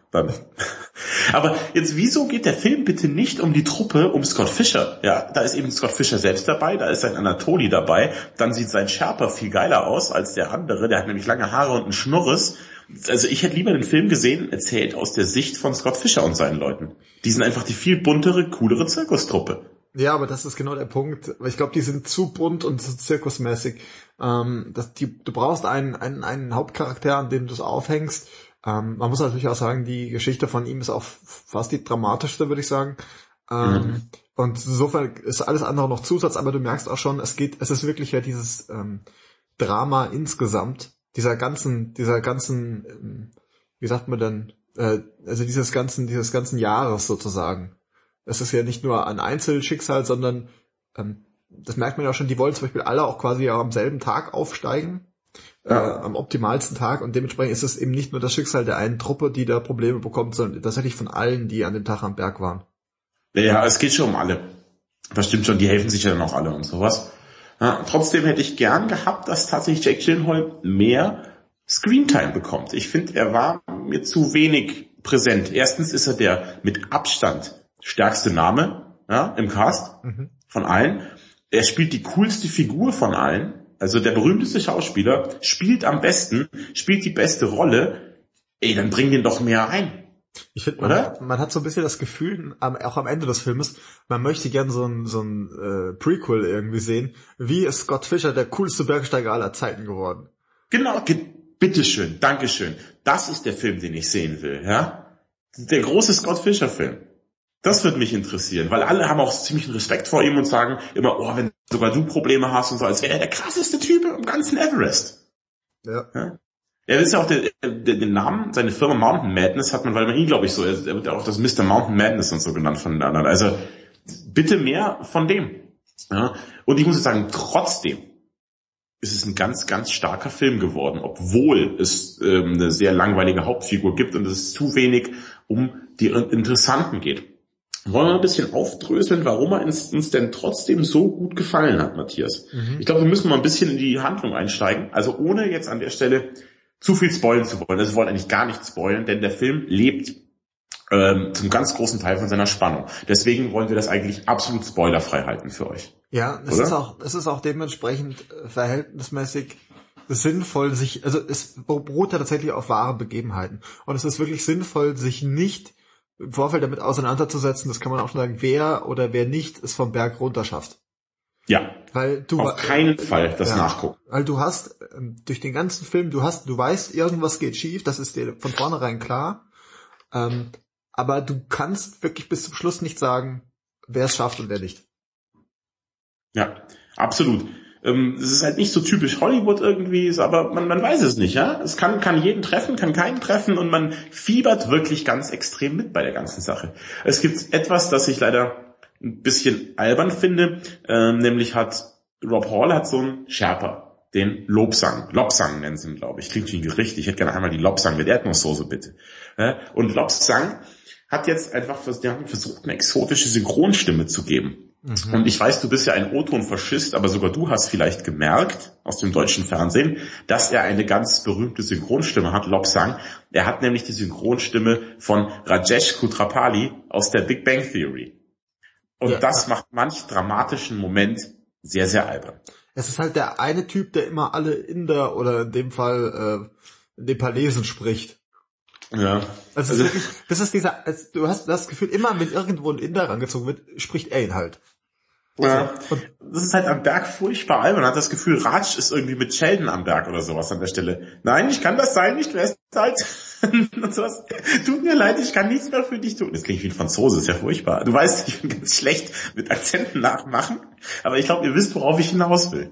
Aber jetzt, wieso geht der Film bitte nicht um die Truppe, um Scott Fischer? Ja, da ist eben Scott Fischer selbst dabei, da ist sein Anatoli dabei, dann sieht sein Sherpa viel geiler aus als der andere, der hat nämlich lange Haare und einen Schnurres. Also ich hätte lieber den Film gesehen, erzählt aus der Sicht von Scott Fischer und seinen Leuten. Die sind einfach die viel buntere, coolere Zirkustruppe. Ja, aber das ist genau der Punkt. Weil Ich glaube, die sind zu bunt und zu zirkusmäßig. Ähm, dass die, du brauchst einen, einen, einen Hauptcharakter, an dem du es aufhängst. Ähm, man muss natürlich auch sagen, die Geschichte von ihm ist auch fast die dramatischste, würde ich sagen. Ähm, Und insofern ist alles andere noch Zusatz, aber du merkst auch schon, es geht, es ist wirklich ja dieses ähm, Drama insgesamt, dieser ganzen, dieser ganzen, ähm, wie sagt man denn, äh, also dieses ganzen, dieses ganzen Jahres sozusagen. Es ist ja nicht nur ein Einzelschicksal, sondern ähm, das merkt man ja auch schon, die wollen zum Beispiel alle auch quasi ja am selben Tag aufsteigen. Äh, am optimalsten Tag und dementsprechend ist es eben nicht nur das Schicksal der einen Truppe, die da Probleme bekommt, sondern tatsächlich von allen, die an dem Tag am Berg waren. Ja, es geht schon um alle. Das stimmt schon, die helfen sich ja dann auch alle und sowas. Ja, trotzdem hätte ich gern gehabt, dass tatsächlich Jake Gyllenhaal mehr Screentime bekommt. Ich finde, er war mir zu wenig präsent. Erstens ist er der mit Abstand stärkste Name ja, im Cast Mhm. von allen. Er spielt die coolste Figur von allen. Also der berühmteste Schauspieler spielt am besten, spielt die beste Rolle. Ey, dann bring den doch mehr ein. Ich finde, man, Oder? hat- man hat so ein bisschen das Gefühl, am, auch am Ende des Filmes, man möchte gern so ein, so ein äh, Prequel irgendwie sehen. Wie ist Scott Fischer der coolste Bergsteiger aller Zeiten geworden? Genau, ge bitteschön, Dankeschön. Das ist der Film, den ich sehen will, ja? Der große Scott Fischer Film. Das wird mich interessieren, weil alle haben auch ziemlichen Respekt vor ihm und sagen immer, oh, wenn sogar du Probleme hast und so, als wäre er der krasseste Typ im ganzen Everest. Ja. Er ist ja auch der, der, den Namen, seine Firma Mountain Madness hat man, weil man ihn, glaube ich, so, er wird ja auch das Mr. Mountain Madness und so genannt von den anderen. Also bitte mehr von dem. Ja? Und ich muss jetzt sagen, trotzdem ist es ein ganz, ganz starker Film geworden, obwohl es ähm, eine sehr langweilige Hauptfigur gibt und es zu wenig um die Interessanten geht. Wollen wir ein bisschen aufdröseln, warum er uns, uns denn trotzdem so gut gefallen hat, Matthias? Mhm. Ich glaube, wir müssen mal ein bisschen in die Handlung einsteigen. Also ohne jetzt an der Stelle zu viel spoilen zu wollen. Also wir wollen eigentlich gar nicht spoilen, denn der Film lebt ähm, zum ganz großen Teil von seiner Spannung. Deswegen wollen wir das eigentlich absolut spoilerfrei halten für euch. Ja, es Oder? ist auch, es ist auch dementsprechend äh, verhältnismäßig sinnvoll, sich, also es beruht ja tatsächlich auf wahren Begebenheiten. Und es ist wirklich sinnvoll, sich nicht im Vorfeld damit auseinanderzusetzen, das kann man auch schon sagen, wer oder wer nicht es vom Berg runter schafft. Ja, Weil du auf keinen Fall das Ja. nachgucken. Weil du hast ähm, durch den ganzen Film, du hast, du weißt, irgendwas geht schief, das ist dir von vornherein klar. Ähm, aber du kannst wirklich bis zum Schluss nicht sagen, wer es schafft und wer nicht. Ja, absolut. Ähm, Es ist halt nicht so typisch Hollywood irgendwie, aber man, man weiß es nicht, ja. Es kann, kann jeden treffen, kann keinen treffen und man fiebert wirklich ganz extrem mit bei der ganzen Sache. Es gibt etwas, das ich leider ein bisschen albern finde, ähm, nämlich hat Rob Hall hat so einen Sherpa, den Lobsang. Lobsang nennen sie ihn, glaube ich. Klingt wie ein Gericht. Ich hätte gerne einmal die Lobsang mit Erdnusssoße, bitte. Und Lobsang hat jetzt einfach versucht, eine exotische Synchronstimme zu geben. Mhm. Und ich weiß, du bist ja ein O-Ton-Faschist, aber sogar du hast vielleicht gemerkt aus dem deutschen Fernsehen, dass er eine ganz berühmte Synchronstimme hat, Lobsang. Er hat nämlich die Synchronstimme von Rajesh Kutrapali aus der Big Bang Theory. Und ja. das macht manch dramatischen Moment sehr, sehr albern. Es ist halt der eine Typ, der immer alle Inder oder in dem Fall äh, Nepalesen spricht. Ja. Also, also wirklich, das ist dieser, also du hast das Gefühl, immer wenn irgendwo ein Inder rangezogen wird, spricht er ihn halt. Ja. Das ist halt am Berg furchtbar albern. Man hat das Gefühl, Ratsch ist irgendwie mit Sheldon am Berg oder sowas an der Stelle. Nein, ich kann das sein nicht, du hast halt und sowas. Tut mir leid, ich kann nichts mehr für dich tun. Das klingt wie ein Franzose, ist ja furchtbar. Du weißt, ich bin ganz schlecht mit Akzenten nachmachen, aber ich glaube, ihr wisst, worauf ich hinaus will.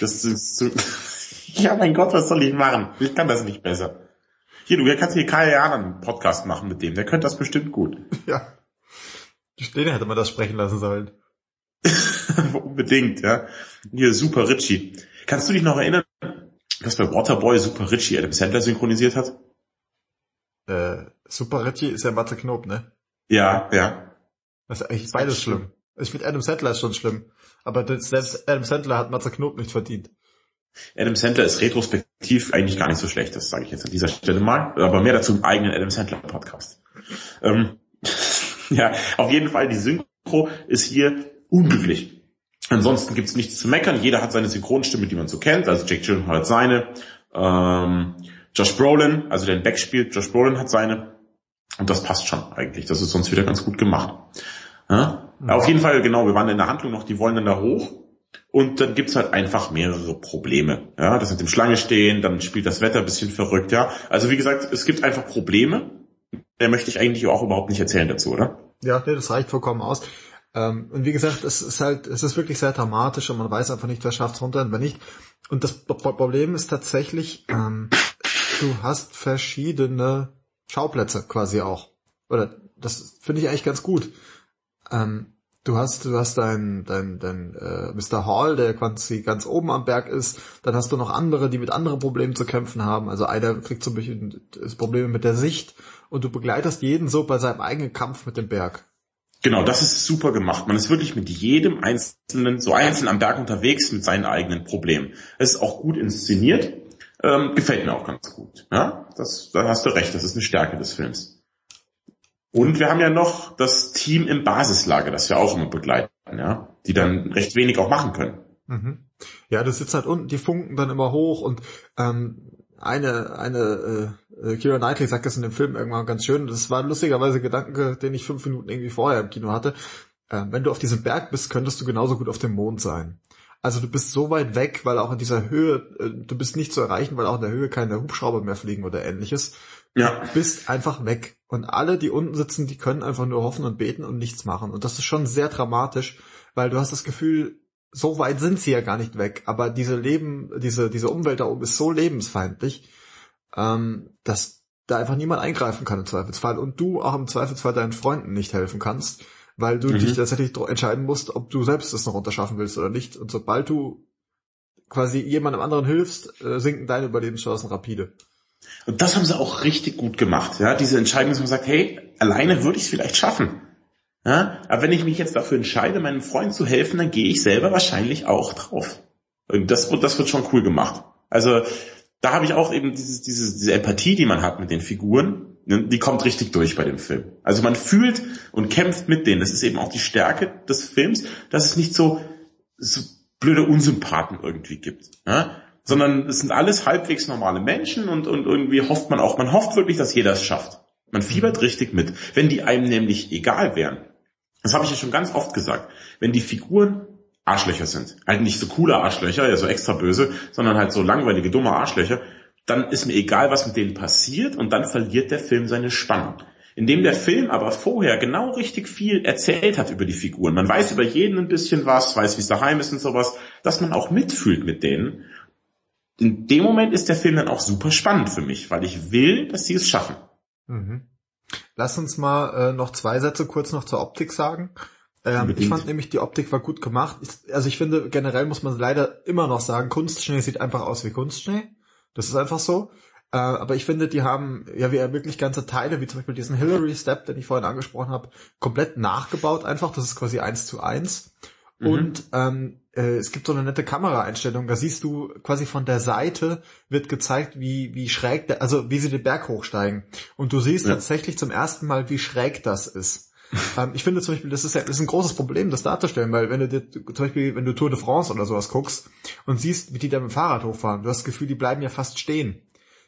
Das ist so, ja mein Gott, was soll ich machen? Ich kann das nicht besser. Hier, du kannst hier Kai Jan einen Podcast machen mit dem, der könnte das bestimmt gut. Ja. Die Stelle hätte man das sprechen lassen sollen. Unbedingt, ja. Hier, Super Richie. Kannst du dich noch erinnern, dass bei Waterboy Super Richie Adam Sandler synchronisiert hat? Äh, Super Richie ist ja Matze Knob, ne? Ja, ja. Das ist eigentlich beides schlimm. schlimm. Ich finde Adam Sandler schon schlimm. Aber selbst Adam Sandler hat Matze Knob nicht verdient. Adam Sandler ist retrospektiv eigentlich gar nicht so schlecht, das sage ich jetzt an dieser Stelle mal. Aber mehr dazu im eigenen Adam Sandler Podcast. Ähm, ja, auf jeden Fall, die Synchro ist hier unglücklich. Ansonsten gibt's nichts zu meckern. Jeder hat seine Synchronstimme, die man so kennt. Also Jake Gyllenhaal hat seine. Ähm, Josh Brolin, also der den Beck spielt, Josh Brolin hat seine. Und das passt schon eigentlich. Das ist sonst wieder ganz gut gemacht. Ja? Mhm. Auf jeden Fall, genau, wir waren in der Handlung noch, die wollen dann da hoch. Und dann gibt's halt einfach mehrere Probleme. Ja, das mit dem Schlange stehen, dann spielt das Wetter ein bisschen verrückt, ja. Also wie gesagt, es gibt einfach Probleme. Der möchte ich eigentlich auch überhaupt nicht erzählen dazu, oder? Ja, nee, das reicht vollkommen aus. Ähm, und wie gesagt, es ist halt, es ist wirklich sehr dramatisch und man weiß einfach nicht, wer schafft's runter und wer nicht. Und das Problem ist tatsächlich, ähm, du hast verschiedene Schauplätze quasi auch. Oder das finde ich eigentlich ganz gut. Ähm, du hast, du hast dein, dein, dein äh, Mr. Hall, der quasi ganz oben am Berg ist. Dann hast du noch andere, die mit anderen Problemen zu kämpfen haben. Also einer kriegt zum Beispiel Probleme mit der Sicht und du begleitest jeden so bei seinem eigenen Kampf mit dem Berg. Genau, das ist super gemacht. Man ist wirklich mit jedem Einzelnen, so einzeln am Berg unterwegs mit seinen eigenen Problemen. Es ist auch gut inszeniert, ähm, gefällt mir auch ganz gut. Ja, das, da hast du recht, das ist eine Stärke des Films. Und wir haben ja noch das Team im Basislager, das wir auch immer begleiten, ja, die dann recht wenig auch machen können. Mhm. Ja, du sitzt halt unten, die funken dann immer hoch und ähm, eine, eine, äh, Kira Knightley sagt das in dem Film irgendwann ganz schön, das war lustigerweise Gedanke, den ich fünf Minuten irgendwie vorher im Kino hatte. Äh, wenn du auf diesem Berg bist, könntest du genauso gut auf dem Mond sein. Also du bist so weit weg, weil auch in dieser Höhe, äh, du bist nicht zu erreichen, weil auch in der Höhe keine Hubschrauber mehr fliegen oder ähnliches. Ja. Du bist einfach weg. Und alle, die unten sitzen, die können einfach nur hoffen und beten und nichts machen. Und das ist schon sehr dramatisch, weil du hast das Gefühl, so weit sind sie ja gar nicht weg, aber diese Leben, diese, diese Umwelt da oben ist so lebensfeindlich, ähm, dass da einfach niemand eingreifen kann im Zweifelsfall und du auch im Zweifelsfall deinen Freunden nicht helfen kannst, weil du mhm. dich tatsächlich entscheiden musst, ob du selbst es noch unterschaffen willst oder nicht. Und sobald du quasi jemandem anderen hilfst, äh, sinken deine Überlebenschancen rapide. Und das haben sie auch richtig gut gemacht, ja, diese Entscheidung, dass man sagt, hey, alleine würde ich es vielleicht schaffen. Ja? Aber wenn ich mich jetzt dafür entscheide, meinem Freund zu helfen, dann gehe ich selber wahrscheinlich auch drauf. Das das wird schon cool gemacht. Also da habe ich auch eben dieses, dieses, diese Empathie, die man hat mit den Figuren, ne, die kommt richtig durch bei dem Film. Also man fühlt und kämpft mit denen. Das ist eben auch die Stärke des Films, dass es nicht so, so blöde Unsympathen irgendwie gibt. Ja? Sondern es sind alles halbwegs normale Menschen und, und irgendwie hofft man auch, man hofft wirklich, dass jeder es schafft. Man fiebert richtig mit. Wenn die einem nämlich egal wären, das habe ich ja schon ganz oft gesagt. Wenn die Figuren Arschlöcher sind, halt nicht so coole Arschlöcher, ja so extra böse, sondern halt so langweilige, dumme Arschlöcher, dann ist mir egal, was mit denen passiert und dann verliert der Film seine Spannung. Indem der Film aber vorher genau richtig viel erzählt hat über die Figuren. Man weiß über jeden ein bisschen was, weiß, wie es daheim ist und sowas, dass man auch mitfühlt mit denen. In dem Moment ist der Film dann auch super spannend für mich, weil ich will, dass sie es schaffen. Mhm. Lass uns mal äh, noch zwei Sätze kurz noch zur Optik sagen. Ähm, ich fand nämlich, die Optik war gut gemacht. Ich, also ich finde, generell muss man leider immer noch sagen, Kunstschnee sieht einfach aus wie Kunstschnee. Das ist einfach so. Äh, aber ich finde, die haben ja wie wirklich ganze Teile, wie zum Beispiel diesen Hillary Step, den ich vorhin angesprochen habe, komplett nachgebaut einfach. Das ist quasi eins zu eins. Mhm. Und ähm, äh, es gibt so eine nette Kameraeinstellung, da siehst du quasi von der Seite wird gezeigt, wie, wie schräg, der, also wie sie den Berg hochsteigen. Und du siehst ja. tatsächlich zum ersten Mal, wie schräg das ist. ähm, ich finde zum Beispiel, das ist, ja, das ist ein großes Problem, das darzustellen, weil wenn du dir, zum Beispiel, wenn du Tour de France oder sowas guckst und siehst, wie die da mit dem Fahrrad hochfahren, du hast das Gefühl, die bleiben ja fast stehen.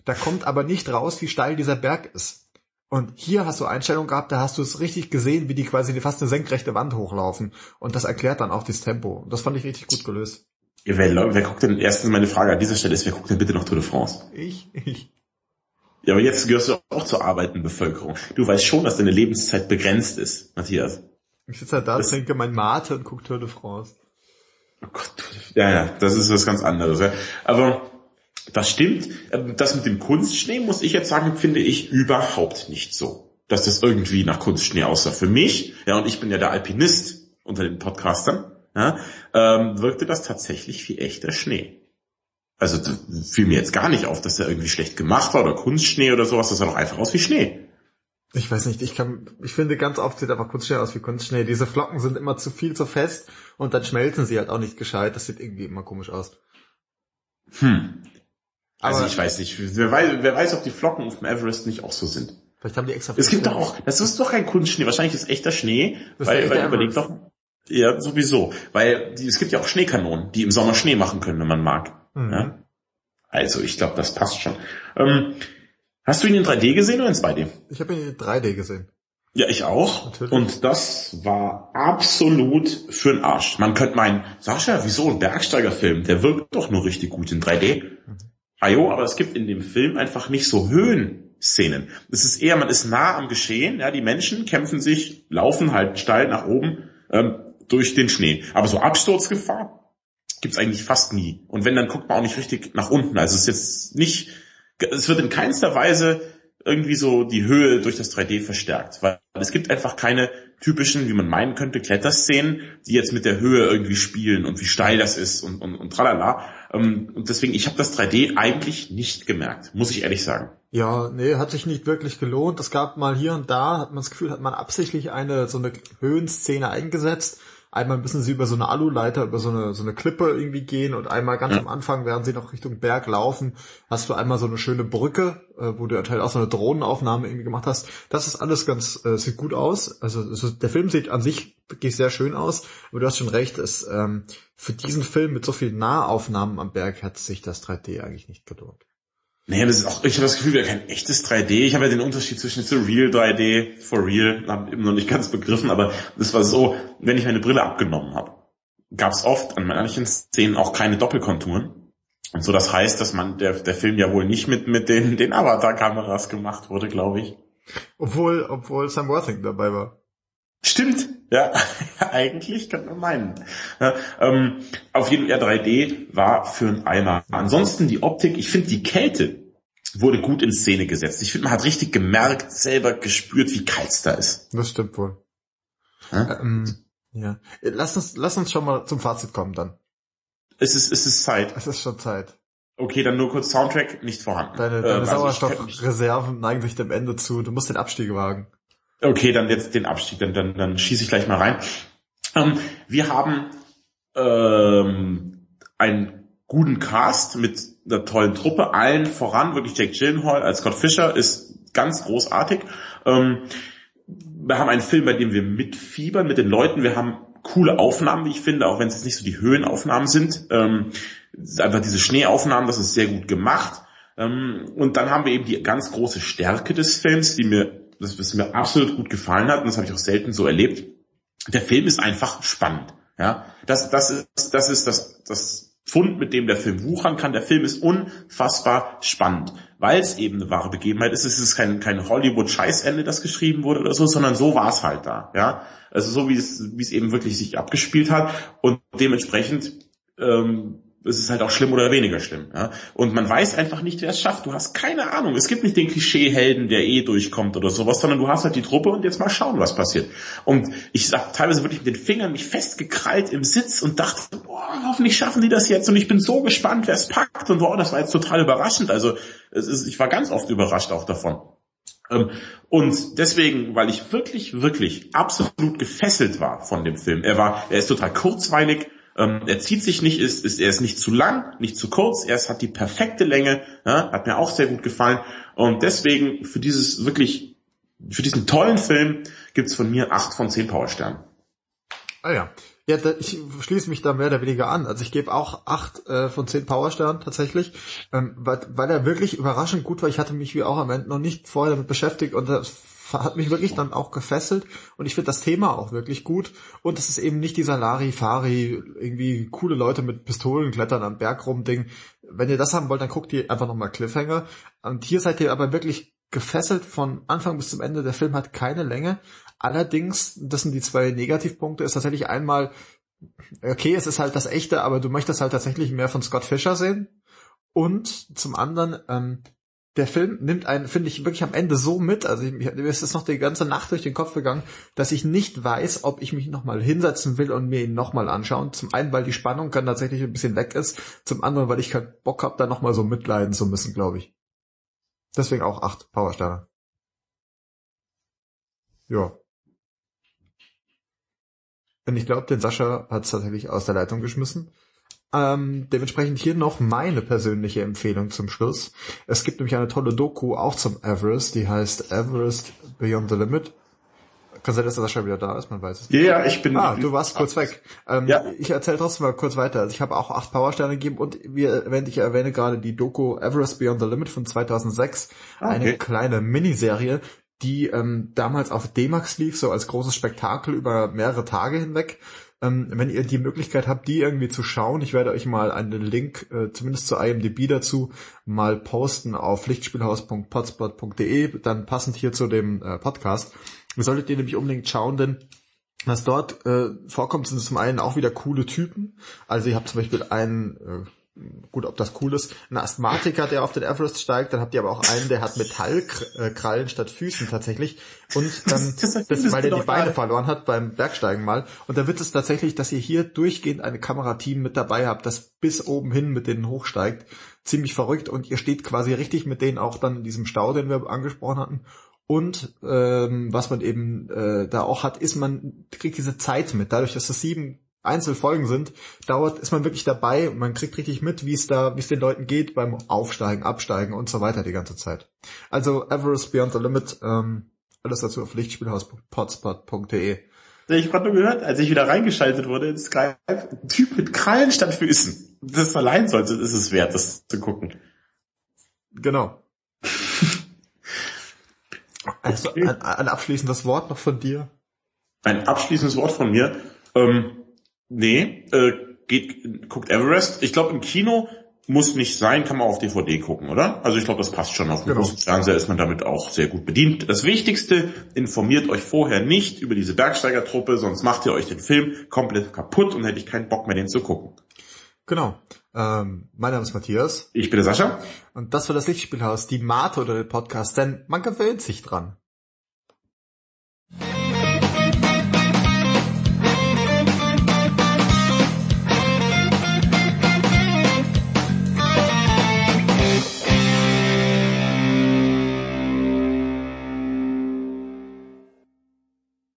Da kommt aber nicht raus, wie steil dieser Berg ist. Und hier hast du Einstellungen gehabt, da hast du es richtig gesehen, wie die quasi fast eine senkrechte Wand hochlaufen. Und das erklärt dann auch das Tempo. Und das fand ich richtig gut gelöst. Ja, wer, wer guckt denn, erstens meine Frage an dieser Stelle ist, wer guckt denn bitte noch Tour de France? Ich, ich. Ja, aber jetzt gehörst du auch zur arbeitenden Bevölkerung. Du weißt schon, dass deine Lebenszeit begrenzt ist, Matthias. Ich sitze halt da, das trinke mein Mate und gucke Tour de France. Oh Gott, ja, ja, das ist was ganz anderes. Ja. Aber das stimmt. Ähm, das mit dem Kunstschnee, muss ich jetzt sagen, finde ich überhaupt nicht so. Dass das irgendwie nach Kunstschnee aussah. Für mich, ja, und ich bin ja der Alpinist unter den Podcastern, ja, ähm, wirkte das tatsächlich wie echter Schnee. Also fiel mir jetzt gar nicht auf, dass der irgendwie schlecht gemacht war oder Kunstschnee oder sowas. Das sah doch einfach aus wie Schnee. Ich weiß nicht, ich kann, ich finde ganz oft sieht einfach Kunstschnee aus wie Kunstschnee. Diese Flocken sind immer zu viel zu fest und dann schmelzen sie halt auch nicht gescheit. Das sieht irgendwie immer komisch aus. Hm. Also Aber ich weiß nicht, wer weiß, wer weiß, ob die Flocken auf dem Everest nicht auch so sind. Vielleicht haben die extra. Es gibt doch auch, das ist doch kein Kunstschnee, wahrscheinlich ist echter Schnee, das weil, weil überleg doch, ja, sowieso, weil die, es gibt ja auch Schneekanonen, die im Sommer Schnee machen können, wenn man mag. Mhm. Ja? Also ich glaube, das passt schon. Ähm, hast du ihn in 3D gesehen oder in 2D? Ich habe ihn in 3D gesehen. Ja, ich auch. Natürlich. Und das war absolut für den Arsch. Man könnte meinen, Sascha, wieso ein Bergsteigerfilm? Der wirkt doch nur richtig gut in 3D. Mhm. Ajo, aber es gibt in dem Film einfach nicht so Höhenszenen. Es ist eher, man ist nah am Geschehen, ja, die Menschen kämpfen sich, laufen halt steil nach oben ähm, durch den Schnee. Aber so Absturzgefahr gibt's eigentlich fast nie. Und wenn, dann guckt man auch nicht richtig nach unten. Also es ist jetzt nicht, es wird in keinster Weise irgendwie so die Höhe durch das 3D verstärkt, weil es gibt einfach keine typischen, wie man meinen könnte, Kletterszenen, die jetzt mit der Höhe irgendwie spielen und wie steil das ist und, und, und tralala. Ähm, und deswegen, ich habe das 3D eigentlich nicht gemerkt, muss ich ehrlich sagen. Ja, nee, hat sich nicht wirklich gelohnt. Es gab mal hier und da, hat man das Gefühl, hat man absichtlich eine so eine Höhenszene eingesetzt, Einmal müssen sie über so eine Aluleiter, über so eine, so eine Klippe irgendwie gehen und einmal ganz ja. am Anfang, während sie noch Richtung Berg laufen, hast du einmal so eine schöne Brücke, äh, wo du halt auch so eine Drohnenaufnahme irgendwie gemacht hast. Das ist alles ganz, äh, sieht gut aus. Also ist, der Film sieht an sich wirklich sehr schön aus, aber du hast schon recht, es, ähm, für diesen Film mit so vielen Nahaufnahmen am Berg hat sich das 3D eigentlich nicht gelohnt. Naja, das ist auch, ich habe das Gefühl, wir kein echtes 3D. Ich habe ja den Unterschied zwischen Surreal 3D, for real, habe eben noch nicht ganz begriffen, aber das war so, wenn ich meine Brille abgenommen habe, gab es oft an manchen Szenen auch keine Doppelkonturen. Und so das heißt, dass man der, der Film ja wohl nicht mit mit den den Avatar-Kameras gemacht wurde, glaube ich. Obwohl obwohl Sam Worthington dabei war. Stimmt, ja, eigentlich kann man meinen. Ja, ähm, auf jeden Fall 3D war für einen Eimer. Ansonsten die Optik, ich finde die Kälte wurde gut in Szene gesetzt. Ich finde, man hat richtig gemerkt, selber gespürt, wie kalt es da ist. Das stimmt wohl. Ja? Ähm, ja. Lass uns, lass uns schon mal zum Fazit kommen dann. Es ist, es ist Zeit. Es ist schon Zeit. Okay, dann nur kurz Soundtrack, nicht vorhanden. Deine, deine ähm, Sauerstoffreserven neigen sich dem Ende zu. Du musst den Abstieg wagen. Okay, dann jetzt den Abstieg, dann, dann, dann schieße ich gleich mal rein. Ähm, wir haben ähm, einen guten Cast mit einer tollen Truppe, allen voran, wirklich Jake Gyllenhaal als Scott Fisher ist ganz großartig. Ähm, wir haben einen Film, bei dem wir mitfiebern mit den Leuten, wir haben coole Aufnahmen, wie ich finde, auch wenn es jetzt nicht so die Höhenaufnahmen sind. Ähm, einfach diese Schneeaufnahmen, das ist sehr gut gemacht. Ähm, und dann haben wir eben die ganz große Stärke des Films, die mir das, was mir absolut gut gefallen hat, und das habe ich auch selten so erlebt, der Film ist einfach spannend. Ja, das, das ist, das ist das, das Fund, mit dem der Film wuchern kann. Der Film ist unfassbar spannend, weil es eben eine wahre Begebenheit ist. Es ist kein, kein Hollywood-Scheißende, das geschrieben wurde oder so, sondern so war es halt da. Ja, also so wie es, wie es eben wirklich sich abgespielt hat und dementsprechend ähm, es ist halt auch schlimm oder weniger schlimm. Ja? Und man weiß einfach nicht, wer es schafft. Du hast keine Ahnung. Es gibt nicht den Klischee-Helden, der eh durchkommt oder sowas, sondern du hast halt die Truppe und jetzt mal schauen, was passiert. Und ich sag teilweise wirklich mit den Fingern mich festgekrallt im Sitz und dachte, boah, hoffentlich schaffen die das jetzt. Und ich bin so gespannt, wer es packt. Und boah, das war jetzt total überraschend. Also ist, ich war ganz oft überrascht auch davon. Ähm, und deswegen, weil ich wirklich, wirklich absolut gefesselt war von dem Film. Er war, er ist total kurzweilig, ähm, er zieht sich nicht, ist, ist, er ist nicht zu lang, nicht zu kurz, er ist, hat die perfekte Länge, ja, hat mir auch sehr gut gefallen. Und deswegen für dieses wirklich, für diesen tollen Film gibt's von mir acht von zehn Powersternen. Ah ja. Ja, da, ich schließe mich da mehr oder weniger an. Also ich gebe auch acht äh, von zehn Powersternen tatsächlich, ähm, weil, weil er wirklich überraschend gut war. Ich hatte mich wie auch am Ende noch nicht vorher damit beschäftigt und das hat mich wirklich dann auch gefesselt und ich finde das Thema auch wirklich gut und es ist eben nicht dieser Larifari, irgendwie coole Leute mit Pistolen klettern am Berg rum Ding. Wenn ihr das haben wollt, dann guckt ihr einfach nochmal Cliffhanger und hier seid ihr aber wirklich gefesselt von Anfang bis zum Ende. Der Film hat keine Länge. Allerdings, das sind die zwei Negativpunkte, ist tatsächlich einmal, okay, es ist halt das Echte, aber du möchtest halt tatsächlich mehr von Scott Fisher sehen. Und zum anderen, ähm, der Film nimmt einen, finde ich, wirklich am Ende so mit, also mir ist es noch die ganze Nacht durch den Kopf gegangen, dass ich nicht weiß, ob ich mich nochmal hinsetzen will und mir ihn nochmal anschauen. Zum einen, weil die Spannung dann tatsächlich ein bisschen weg ist, zum anderen, weil ich keinen Bock habe, da nochmal so mitleiden zu müssen, glaube ich. Deswegen auch acht Powersterne. Ja. Und ich glaube, den Sascha hat es tatsächlich aus der Leitung geschmissen. Ähm, dementsprechend hier noch meine persönliche Empfehlung zum Schluss. Es gibt nämlich eine tolle Doku auch zum Everest, die heißt Everest Beyond the Limit. Kann sein, dass Sascha wieder da ist, man weiß es nicht. Ja, ich bin... Ah, du warst kurz weg. Ähm, ja. Ich erzähle trotzdem mal kurz weiter. Also ich habe auch acht Powersterne gegeben und wie erwähnt, ich erwähne gerade die Doku Everest Beyond the Limit von 2006. Ah, okay. Eine kleine Miniserie, die ähm, damals auf D-Max lief, so als großes Spektakel über mehrere Tage hinweg. Ähm, wenn ihr die Möglichkeit habt, die irgendwie zu schauen, ich werde euch mal einen Link, äh, zumindest zur IMDb dazu, mal posten auf lichtspielhaus.potspot.de, dann passend hier zu dem äh, Podcast. Solltet ihr nämlich unbedingt schauen, denn was dort äh, vorkommt, sind zum einen auch wieder coole Typen. Also ihr habt zum Beispiel einen äh, gut, ob das cool ist, ein Asthmatiker, der auf den Everest steigt, dann habt ihr aber auch einen, der hat Metallkrallen statt Füßen tatsächlich. Und ähm, das, das, weil der die Beine geil. verloren hat beim Bergsteigen mal. Und da wird es tatsächlich, dass ihr hier durchgehend eine Kamerateam mit dabei habt, das bis oben hin mit denen hochsteigt, ziemlich verrückt. Und ihr steht quasi richtig mit denen auch dann in diesem Stau, den wir angesprochen hatten. Und ähm, was man eben äh, da auch hat, ist man kriegt diese Zeit mit, dadurch, dass das sieben Einzelfolgen sind, dauert, ist man wirklich dabei und man kriegt richtig mit, wie es da, wie es den Leuten geht beim Aufsteigen, Absteigen und so weiter die ganze Zeit. Also Everest Beyond the Limit, ähm, alles dazu auf lichtspielhaus.potspot.de. Ich gerade nur gehört, als ich wieder reingeschaltet wurde ins Skype, ein Typ mit Krallen statt Füßen. Das allein sollte, ist es wert, das zu gucken. Genau. also ein, ein abschließendes Wort noch von dir? Ein abschließendes Wort von mir. Ähm, Nee, äh, geht, guckt Everest. Ich glaube im Kino muss nicht sein, kann man auf DVD gucken, oder? Also ich glaube, das passt schon. Auf dem genau. großen Fernseher ist man damit auch sehr gut bedient. Das Wichtigste, informiert euch vorher nicht über diese Bergsteigertruppe, sonst macht ihr euch den Film komplett kaputt und hätte ich keinen Bock mehr, den zu gucken. Genau. Ähm, mein Name ist Matthias. Ich bin der Sascha. Und das war das Lichtspielhaus, die Mate oder der Podcast, denn man gewöhnt sich dran.